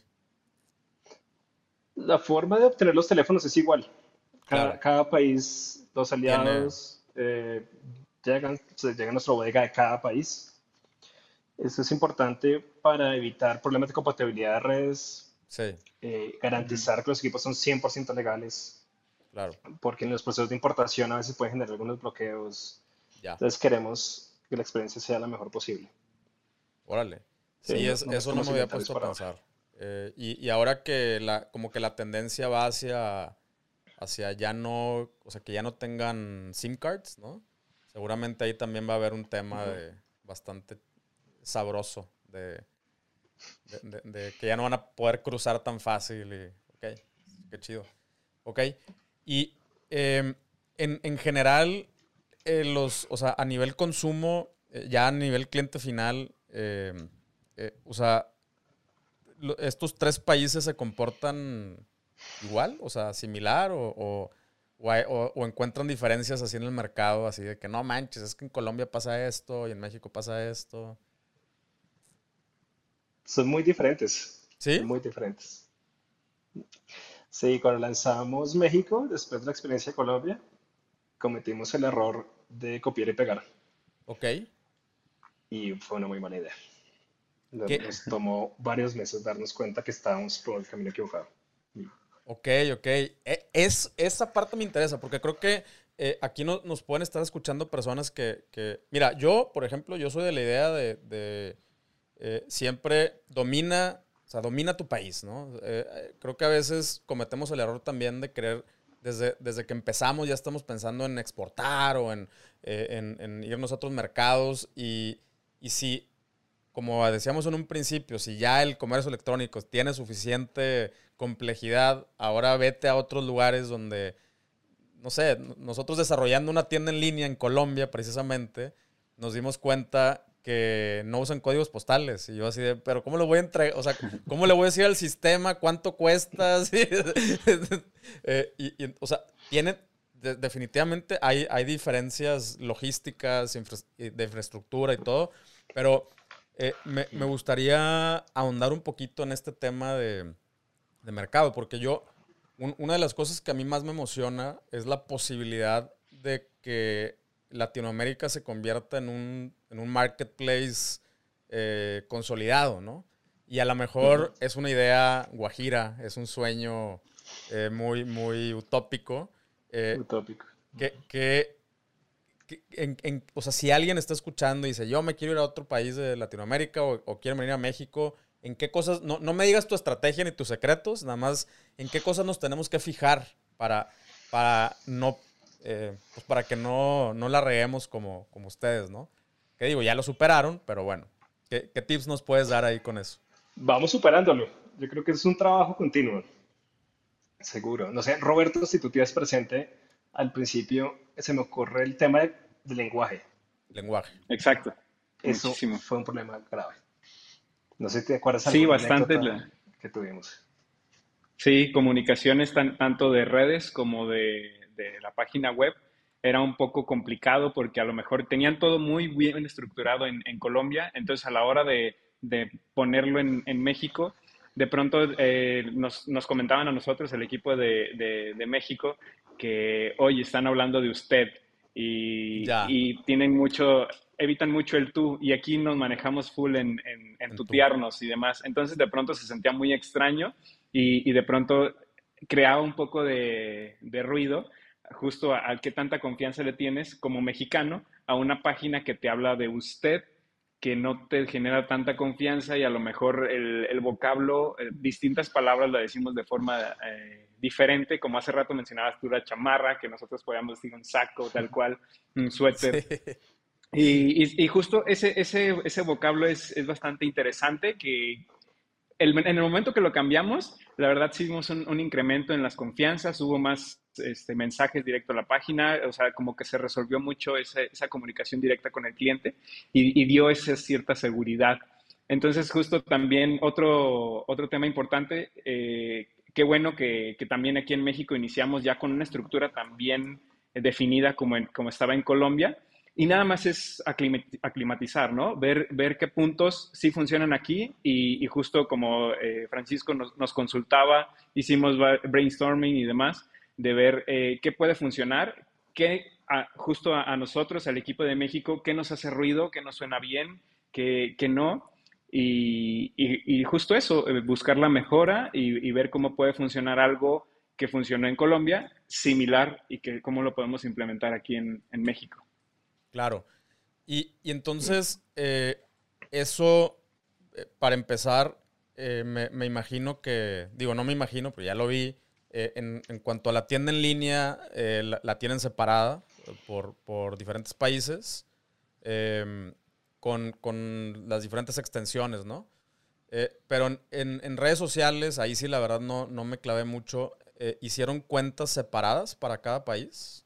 La forma de obtener los teléfonos es igual. Cada, país, los aliados eh, llegan, llegan a nuestra bodega de cada país eso es importante para evitar problemas de compatibilidad de redes. Sí. Eh, garantizar que los equipos son 100% legales. Claro. Porque en los procesos de importación a veces pueden generar algunos bloqueos. Ya. Entonces queremos que la experiencia sea la mejor posible. Órale. Sí, eso no me había puesto a pensar. Eh, y, y, ahora que la, como que la tendencia va hacia, hacia ya no, o sea, que ya no tengan SIM cards, ¿no? Seguramente ahí también va a haber un tema de bastante sabroso de, de, que ya no van a poder cruzar tan fácil. Y, ok, qué chido. Ok, y em, en, en, general, eh, los, o sea, a nivel consumo, eh, ya a nivel cliente final, em, eh, o sea, estos tres países se comportan igual, o sea, similar o, o o, encuentran diferencias así en el mercado, así de que no manches, es que en Colombia pasa esto y en México pasa esto son muy diferentes. ¿Sí? muy diferentes. Sí, cuando lanzamos México, después de la experiencia de Colombia, cometimos el error de copiar y pegar. Ok. Y fue una muy mala idea. Nos tomó varios meses darnos cuenta que estábamos por el camino equivocado. Ok, ok. E, es, esa parte me interesa porque creo que eh, aquí nos pueden estar escuchando personas que, Mira, yo, por ejemplo, yo soy de la idea de eh, siempre domina, o sea, domina tu país, ¿no? Eh, creo que a veces cometemos el error también de querer, desde, desde que empezamos ya estamos pensando en exportar o en, eh, en, irnos a otros mercados y, y si, como decíamos en un principio, si ya el comercio electrónico tiene suficiente complejidad, ahora vete a otros lugares donde, no sé, nosotros desarrollando una tienda en línea en Colombia precisamente, nos dimos cuenta que no usan códigos postales. Y yo así de, pero ¿cómo le voy a entregar? O sea, ¿cómo le voy a decir al sistema cuánto cuesta? [LAUGHS] Eh, y, o sea, tiene, definitivamente hay, hay diferencias logísticas, de infraestructura y todo, pero eh, me, me, gustaría ahondar un poquito en este tema de, de mercado, porque yo, una de las cosas que a mí más me emociona es la posibilidad de que Latinoamérica se convierta en un, en un marketplace eh, consolidado, ¿no? Y a lo mejor es una idea guajira, es un sueño eh, muy, muy utópico. Eh, utópico. Que, que, en, o sea, si alguien está escuchando y dice, yo me quiero ir a otro país de Latinoamérica o, o quiero venir a México, ¿en qué cosas, no, no, me digas tu estrategia ni tus secretos, nada más, ¿en qué cosas nos tenemos que fijar para, para no eh, pues para que no, no la reguemos como, como ustedes, ¿no? Que digo, ya lo superaron, pero bueno, ¿qué, tips nos puedes dar ahí con eso? Vamos superándolo. Yo creo que es un trabajo continuo. Seguro. No sé, Roberto, si tú tienes presente, al principio se me ocurre el tema del lenguaje. Lenguaje. Exacto. Eso fue un problema grave. No sé si te acuerdas. Sí, bastante. Que tuvimos. Sí, comunicaciones tanto de redes como de la página web era un poco complicado porque a lo mejor tenían todo muy bien estructurado en, Colombia, entonces a la hora de, ponerlo en, México, de pronto eh, nos, comentaban a nosotros, el equipo de, México, que hoy están hablando de usted y, y, tienen mucho, evitan mucho el tú y aquí nos manejamos full en, en, tutearnos y demás. Entonces de pronto se sentía muy extraño y, y de pronto creaba un poco de, de ruido justo al que tanta confianza le tienes como mexicano a una página que te habla de usted que no te genera tanta confianza y a lo mejor el, vocablo, eh, distintas palabras la decimos de forma eh, diferente, como hace rato mencionabas tú la chamarra, que nosotros podíamos decir un saco, tal [LAUGHS] cual, un suéter. Y, justo ese, ese, ese vocablo es, es, bastante interesante, que en el momento que lo cambiamos, la verdad sí vimos un, incremento en las confianzas, hubo más este, mensajes directo a la página, o sea, como que se resolvió mucho esa, comunicación directa con el cliente y, dio esa cierta seguridad. Entonces, justo también otro, otro tema importante, eh, qué bueno que, que, también aquí en México iniciamos ya con una estructura también definida como, como estaba en Colombia y nada más es aclimatizar, ¿no? Ver, ver qué puntos sí funcionan aquí y, justo como eh, Francisco nos, consultaba, hicimos brainstorming y demás, de ver eh, qué puede funcionar, qué justo a, nosotros, al equipo de México, qué nos hace ruido, qué nos suena bien, qué, qué no. Y, y, justo eso, eh, buscar la mejora y, ver cómo puede funcionar algo que funcionó en Colombia, similar y que cómo lo podemos implementar aquí en, en México. Claro. Y, entonces, eh, eso, eh, para empezar, eh, me, imagino que, digo, no me imagino, pero ya lo vi, en, cuanto a la tienda en línea, la, tienen separada por, diferentes países, em, con, las diferentes extensiones, ¿no? pero en, redes sociales, ahí sí la verdad no, no me clavé mucho. ¿Hicieron cuentas separadas para cada país?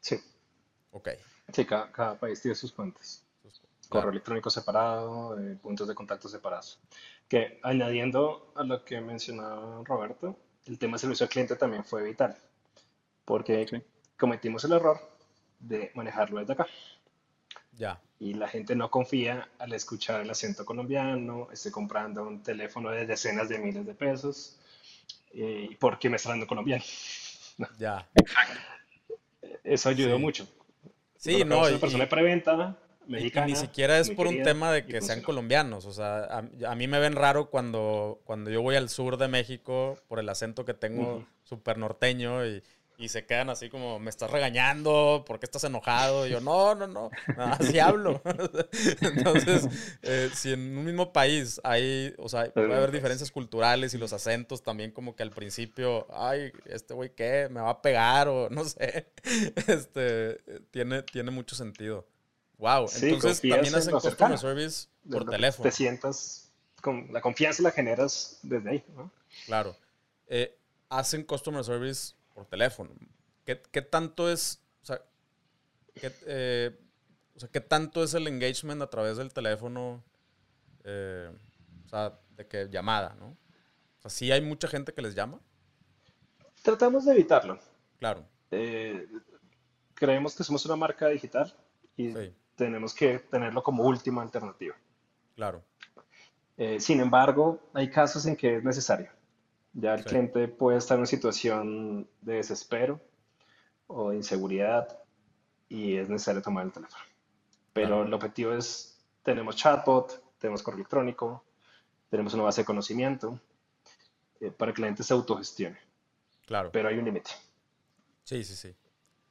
Sí. Ok. Sí, cada, país tiene sus cuentas. Correo electrónico separado, eh, puntos de contacto separados. Que añadiendo a lo que mencionaba Roberto, el tema de servicio al cliente también fue vital, porque cometimos el error de manejarlo desde acá. Ya. Y la gente no confía al escuchar el acento colombiano, esté comprando un teléfono de decenas de miles de pesos, eh, porque me está dando colombiano. [LAUGHS] Ya. Eso ayudó mucho. Sí, no. Es una persona de preventa mexicana. Y, ni siquiera es por un tema de que sean colombianos. O sea, a, mí me ven raro cuando, cuando yo voy al sur de México por el acento que tengo súper norteño y, se quedan así como, me estás regañando, ¿por qué estás enojado? Y yo, no, no, no, así hablo. [LAUGHS] Entonces, eh, si en un mismo país hay, o sea, puede haber diferencias culturales y los acentos también como que al principio, ay, este güey, ¿qué? ¿Me va a pegar? O no sé. [LAUGHS] Este, tiene, tiene mucho sentido. Wow, entonces también hacen customer service por teléfono. Te sientas, con la confianza la generas desde ahí, ¿no? Claro. Eh, hacen customer service por teléfono. ¿Qué, tanto es, o sea, qué, eh, o sea, qué tanto es el engagement a través del teléfono? Eh, o sea, de que llamada, ¿no? O sea, ¿sí hay mucha gente que les llama? Tratamos de evitarlo. Claro. Eh, creemos que somos una marca digital y tenemos que tenerlo como última alternativa. Claro. sin embargo, hay casos en que es necesario. Ya el cliente puede estar en una situación de desespero o de inseguridad y es necesario tomar el teléfono. Pero el objetivo es, tenemos chatbot, tenemos correo electrónico, tenemos una base de conocimiento eh, para que el cliente se autogestione. Claro. Pero hay un límite. Sí, sí, sí.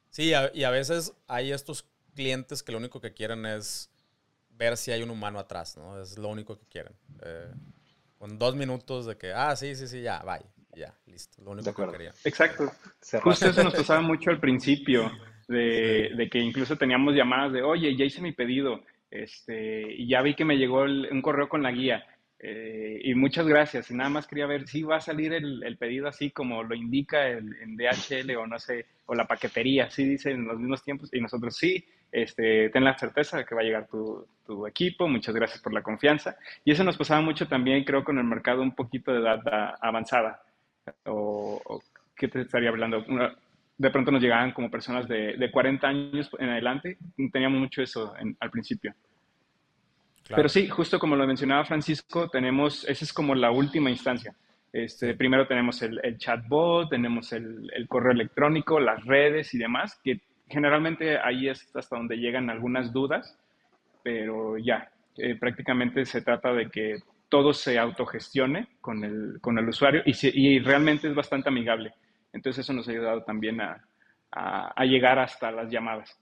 Sí, y a veces hay estos clientes que lo único que quieren es ver si hay un humano atrás, ¿no? Es lo único que quieren. Eh, con dos minutos de que, ah, sí, sí, sí, ya, bye. Ya, listo. Lo único que quería. Exacto. Justo eso nos pasaba mucho al principio, de, que incluso teníamos llamadas de, oye, ya hice mi pedido, este, y ya vi que me llegó un correo con la guía. Eh, y muchas gracias. Y nada más quería ver si va a salir el, pedido así como lo indica el, en DHL o no sé, o la paquetería, sí dice en los mismos tiempos. Y nosotros sí, este, ten la certeza de que va a llegar tu, equipo, muchas gracias por la confianza. Y eso nos pasaba mucho también, creo, con el mercado un poquito de edad avanzada. O, ¿qué te estaría hablando? de pronto nos llegaban como personas de, de 40 años en adelante. Teníamos mucho eso al principio. Pero sí, justo como lo mencionaba Francisco, tenemos, esa es como la última instancia. Este, primero tenemos el, el chatbot, tenemos el, el, correo electrónico, las redes y demás, que generalmente ahí es hasta donde llegan algunas dudas, pero ya, eh, prácticamente se trata de que todo se autogestione con el, con el usuario y, realmente es bastante amigable. Entonces eso nos ha ayudado también a, a, llegar hasta las llamadas.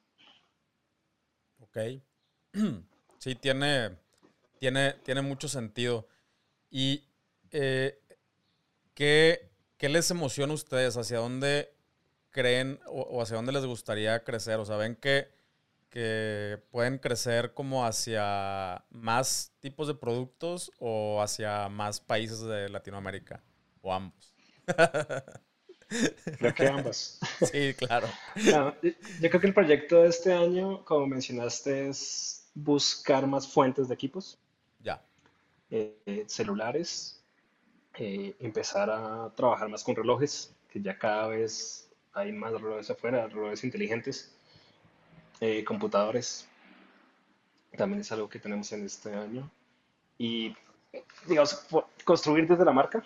Ok. [CLEARS THROAT] sí, tiene, tiene, tiene mucho sentido. ¿Y eh, ¿qué, les emociona a ustedes? ¿Hacia dónde creen o, hacia dónde les gustaría crecer? O sea, ven que, que pueden crecer como hacia más tipos de productos o hacia más países de Latinoamérica o ambos. [LAUGHS] Creo que ambas. [LAUGHS] Sí, claro. yo creo que el proyecto de este año, como mencionaste, es buscar más fuentes de equipos. Ya. Eh, celulares, eh, empezar a trabajar más con relojes, que ya cada vez hay más relojes afuera, relojes inteligentes, eh, computadores, también es algo que tenemos en este año. Y, digamos, construir desde la marca,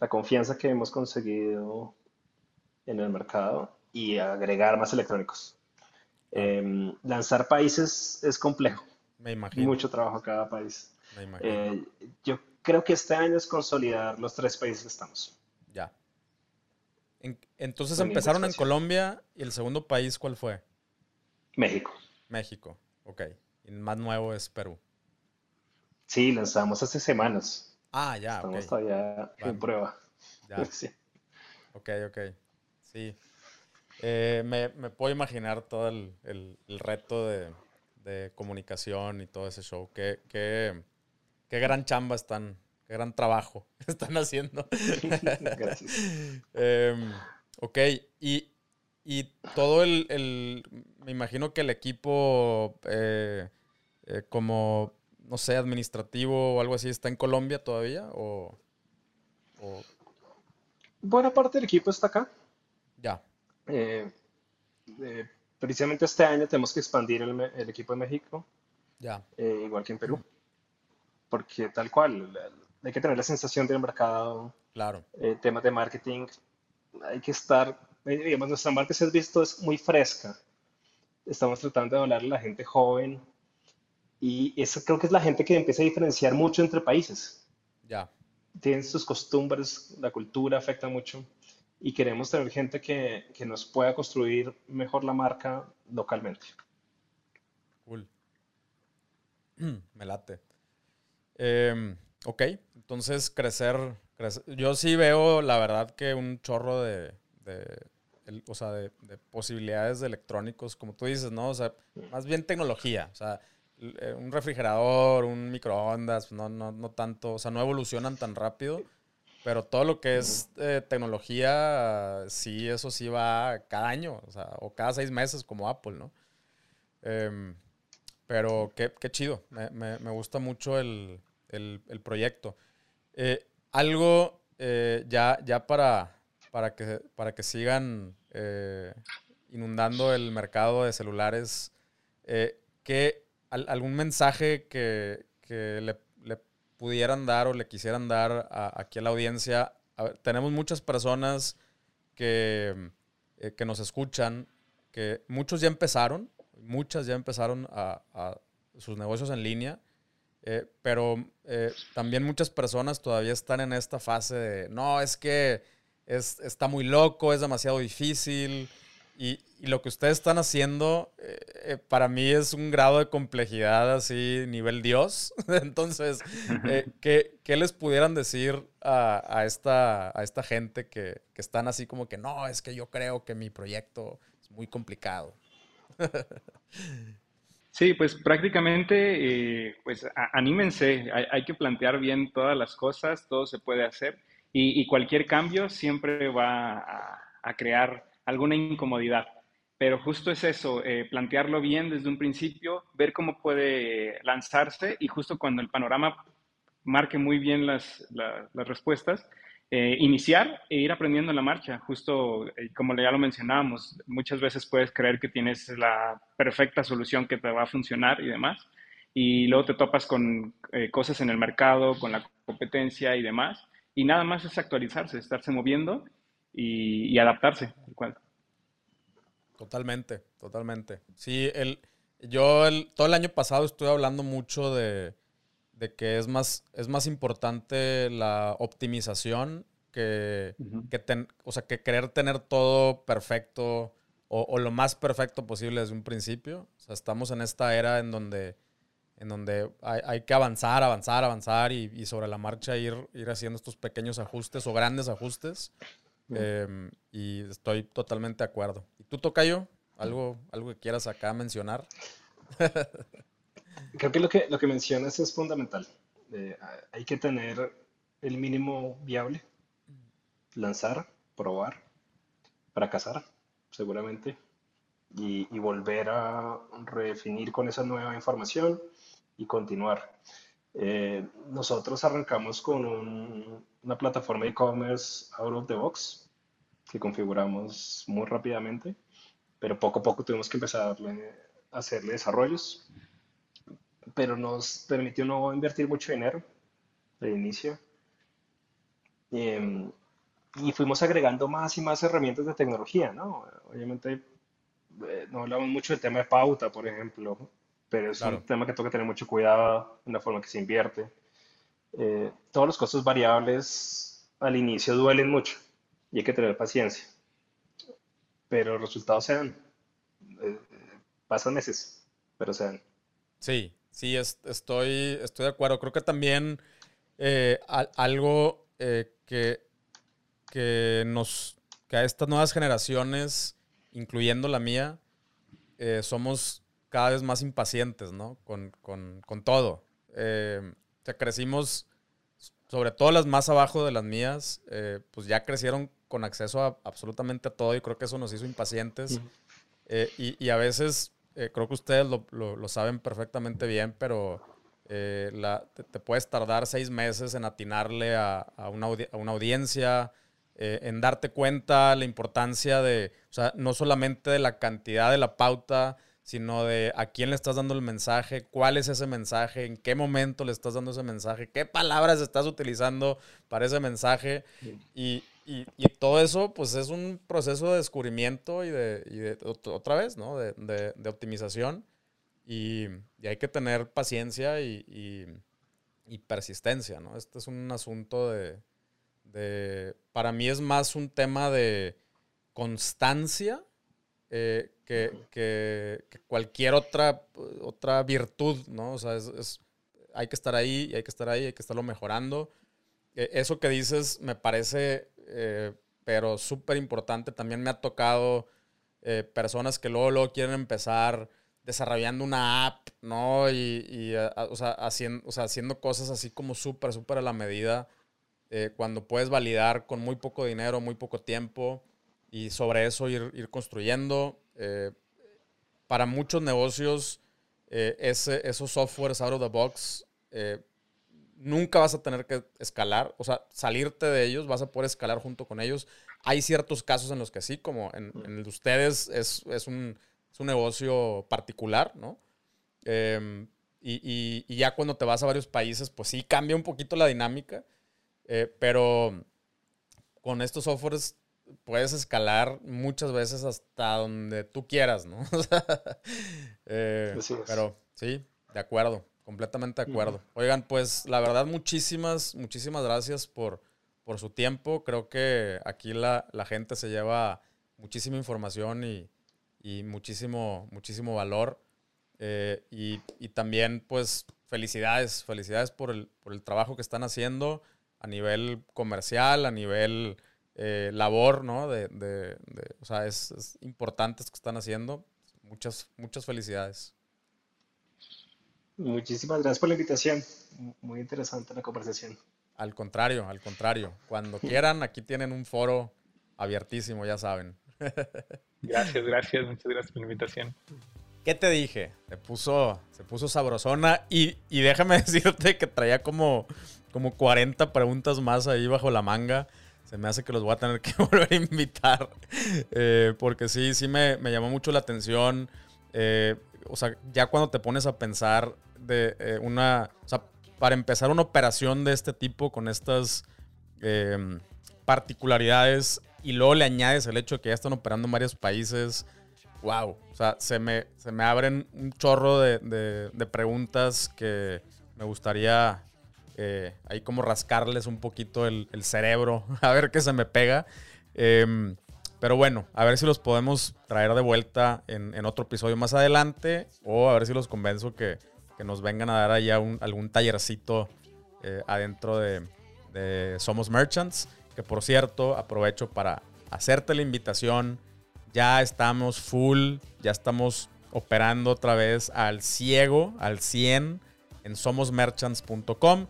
la confianza que hemos conseguido en el mercado y agregar más electrónicos. Em, lanzar países es complejo. Me imagino. Mucho trabajo cada país. Me imagino. Eh, yo creo que este año es consolidar los tres países que estamos. Entonces empezaron en Colombia y el segundo país, ¿cuál fue? México. México, ok. Y el más nuevo es Perú. Sí, lanzamos hace semanas. Ah, ya, Estamos todavía en prueba. Ya. [LAUGHS] sí. Ok, ok. Sí. Eh, me, puedo imaginar todo el, reto de, comunicación y todo ese show. Qué, qué, qué, gran chamba están, qué gran trabajo [LAUGHS] están haciendo. [LAUGHS] Gracias. Em, ok, y, todo el, me imagino que el equipo eh, eh, como, no sé, administrativo o algo así, ¿está en Colombia todavía? O, Buena parte del equipo está acá. Ya. Eh, eh, precisamente este año tenemos que expandir el, equipo de México, ya. Igual que en Perú, porque tal cual, hay que tener la sensación del mercado, claro. temas de marketing, hay que estar, digamos, nuestra marca, si has visto, es muy fresca. Estamos tratando de hablarle a la gente joven y eso creo que es la gente que empieza a diferenciar mucho entre países. Ya. Tienen sus costumbres, la cultura afecta mucho y queremos tener gente que, que nos pueda construir mejor la marca localmente. Cool. [CLEARS THROAT] Me late. Em, ok, entonces crecer, Yo sí veo, la verdad, que un chorro de, o sea, de, posibilidades de electrónicos, como tú dices, ¿no? O sea, más bien tecnología. O sea, eh, un refrigerador, un microondas, no, no, no tanto, o sea, no evolucionan tan rápido pero todo lo que es eh, tecnología, sí, eso sí va cada año, o, sea, o cada seis meses como Apple, ¿no? Em, pero qué, qué chido, me, me, gusta mucho el, el, el proyecto. Eh, algo eh, ya, ya para, para, que, para que sigan inundando el mercado de celulares, ¿qué, ¿algún mensaje que, que le pudieran dar o le quisieran dar aquí a la audiencia? tenemos muchas personas que, eh, que, nos escuchan, que muchos ya empezaron, muchas ya empezaron a, sus negocios en línea, eh, pero eh, también muchas personas todavía están en esta fase de, no, es que es, está muy loco, es demasiado difícil, y, lo que ustedes están haciendo, eh, eh, para mí es un grado de complejidad así, nivel Dios. [LAUGHS] Entonces, eh, ¿qué, les pudieran decir a, esta, a esta gente que, están así como que, no, es que yo creo que mi proyecto es muy complicado? [LAUGHS] Sí, pues prácticamente, pues anímense, hay, que plantear bien todas las cosas, todo se puede hacer y, cualquier cambio siempre va a crear alguna incomodidad. Pero justo es eso, eh, plantearlo bien desde un principio, ver cómo puede lanzarse y justo cuando el panorama marque muy bien las, las respuestas, eh, iniciar e ir aprendiendo en la marcha. Justo eh, como ya lo mencionábamos, muchas veces puedes creer que tienes la perfecta solución que te va a funcionar y demás, y luego te topas con cosas en el mercado, con la competencia y demás, y nada más es actualizarse, estarse moviendo y, adaptarse. Totalmente, totalmente. Sí, el, yo el, todo el año pasado estuve hablando mucho de, que es más, es más importante la optimización que, o sea, que querer tener todo perfecto o, lo más perfecto posible desde un principio. O sea, estamos en esta era en donde en donde hay, que avanzar, avanzar, avanzar y, sobre la marcha ir, ir haciendo estos pequeños ajustes o grandes ajustes. Em, y estoy totalmente de acuerdo. ¿Y tú, Tocayo? ¿Algo, algo que quieras acá mencionar? [LAUGHS] Creo que lo que, lo que mencionas es fundamental. Eh, hay que tener el mínimo viable, lanzar, probar, fracasar, seguramente, y, volver a redefinir con esa nueva información y continuar. Eh, nosotros arrancamos con una plataforma e-commerce out of the box que configuramos muy rápidamente, pero poco a poco tuvimos que empezar a hacerle desarrollos, pero nos permitió no invertir mucho dinero de inicio. Em, y fuimos agregando más y más herramientas de tecnología, ¿no? Obviamente eh, no hablamos mucho del tema de pauta, por ejemplo, pero es un tema que toca tener mucho cuidado en la forma que se invierte. Eh, todos los costos variables al inicio duelen mucho y hay que tener paciencia, pero los resultados se dan. Eh, pasan meses, pero se dan. Sí, sí, estoy, estoy de acuerdo. Creo que también algo que, que nos que a estas nuevas generaciones incluyendo la mía, eh, somos cada vez más impacientes, ¿no? Con, todo. Eh, o sea, crecimos, sobre todo las más abajo de las mías, eh, pues ya crecieron con acceso a absolutamente a todo y creo que eso nos hizo impacientes. y, a veces, creo que ustedes lo, saben perfectamente bien, pero te, puedes tardar seis meses en atinarle a, una, a una audiencia, eh, en darte cuenta la importancia de, o sea, no solamente de la cantidad de la pauta, sino de a quién le estás dando el mensaje, cuál es ese mensaje, en qué momento le estás dando ese mensaje, qué palabras estás utilizando para ese mensaje. Y, y, todo eso, pues es un proceso de descubrimiento y de, y de otra vez, ¿no? De, de, optimización. Y, hay que tener paciencia y, persistencia, ¿no? Este es un asunto de, para mí es más un tema de constancia eh, que, cualquier otra, otra virtud, ¿no? O sea, es, hay que estar ahí, y hay que estar ahí, hay que estarlo mejorando. E, eso que dices me parece, eh, pero súper importante. También me ha tocado eh, personas que luego, luego quieren empezar desarrollando una app, ¿no? Y, o, sea, haciendo, o sea, haciendo cosas así como súper, súper a la medida eh, cuando puedes validar con muy poco dinero, muy poco tiempo y sobre eso ir, construyendo. Eh, para muchos negocios, eh, esos softwares out of the box, nunca vas a tener que escalar, o sea, salirte de ellos, vas a poder escalar junto con ellos. Hay ciertos casos en los que sí, como en, el de ustedes es, un, negocio particular, ¿no? Em, y, y, ya cuando te vas a varios países, pues sí cambia un poquito la dinámica. Eh, pero con estos softwares puedes escalar muchas veces hasta donde tú quieras, ¿no? [LAUGHS] Eh, pero sí, de acuerdo, completamente de acuerdo. Oigan, pues la verdad, muchísimas, muchísimas gracias por, por su tiempo. Creo que aquí la, gente se lleva muchísima información y, muchísimo, muchísimo valor. Eh, y, también, pues, felicidades, felicidades por el, por el trabajo que están haciendo a nivel comercial, a nivel eh, labor, ¿no? De, de, o sea, es, importante esto que están haciendo. Muchas, muchas felicidades. Muchísimas gracias por la invitación. Muy interesante la conversación. Al contrario, al contrario. Cuando [LAUGHS] quieran, aquí tienen un foro abiertísimo, ya saben. [LAUGHS] Gracias, gracias, muchas gracias por la invitación. ¿Qué te dije? Se puso, se puso sabrosona y, y déjame [LAUGHS] decirte que traía como como 40 preguntas más ahí bajo la manga. Se me hace que los voy a tener que volver a invitar. Eh, porque sí, sí me, llamó mucho la atención. Eh, o sea, ya cuando te pones a pensar de eh, una. O sea, para empezar una operación de este tipo con estas em, particularidades y luego le añades el hecho de que ya están operando en varios países. Wow. O sea, se me, se me abren un chorro de, de preguntas que me gustaría eh, ahí como rascarles un poquito el, cerebro, [LAUGHS] a ver qué se me pega. Em, pero bueno, a ver si los podemos traer de vuelta en, otro episodio más adelante o a ver si los convenzo que, que nos vengan a dar allá algún tallercito eh, adentro de, de Somos Merchants. Que por cierto, aprovecho para hacerte la invitación. Ya estamos full, ya estamos operando otra vez al ciego, al 100 en somosmerchants.com.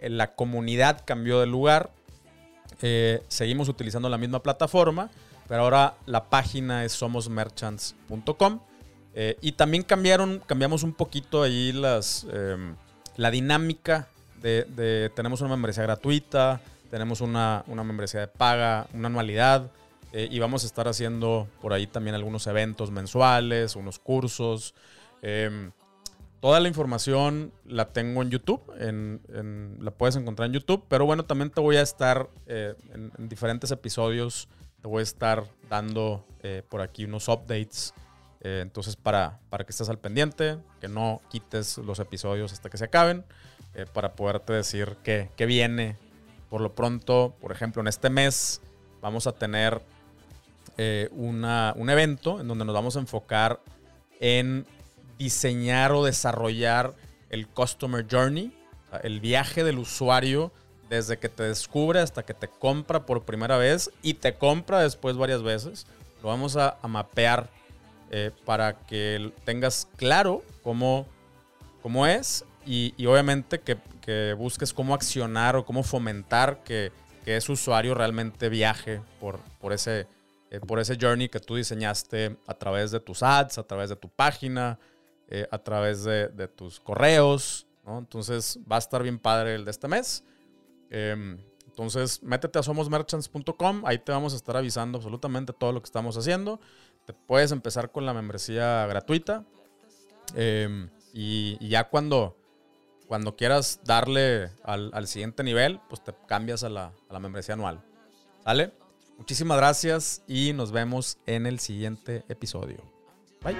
Eh, la comunidad cambió de lugar. Eh, seguimos utilizando la misma plataforma, pero ahora la página es somosmerchants.com. Eh, y también cambiaron, cambiamos un poquito ahí las, em, la dinámica de, tenemos una membresía gratuita, tenemos una, una membresía de paga, una anualidad. y vamos a estar haciendo por ahí también algunos eventos mensuales, unos cursos. Em, Toda la información la tengo en YouTube, en, la puedes encontrar en YouTube, pero bueno, también te voy a estar eh, en, diferentes episodios, te voy a estar dando eh, por aquí unos updates, eh, entonces para, para que estés al pendiente, que no quites los episodios hasta que se acaben, para poderte decir qué, qué viene. Por lo pronto, por ejemplo, en este mes vamos a tener una, un evento en donde nos vamos a enfocar en diseñar o desarrollar el Customer Journey, el viaje del usuario desde que te descubre hasta que te compra por primera vez y te compra después varias veces. Lo vamos a, mapear eh, para que tengas claro cómo, cómo es y, obviamente que, busques cómo accionar o cómo fomentar que, ese usuario realmente viaje por, por, ese, eh, por ese journey que tú diseñaste a través de tus ads, a través de tu página, eh, a través de, tus correos, ¿no? Entonces va a estar bien padre el de este mes. Em, entonces, métete a somosmerchants.com, ahí te vamos a estar avisando absolutamente todo lo que estamos haciendo. Te puedes empezar con la membresía gratuita. Em, y, ya cuando, cuando quieras darle al, siguiente nivel, pues te cambias a la, a la membresía anual. ¿Sale? Muchísimas gracias y nos vemos en el siguiente episodio. Bye.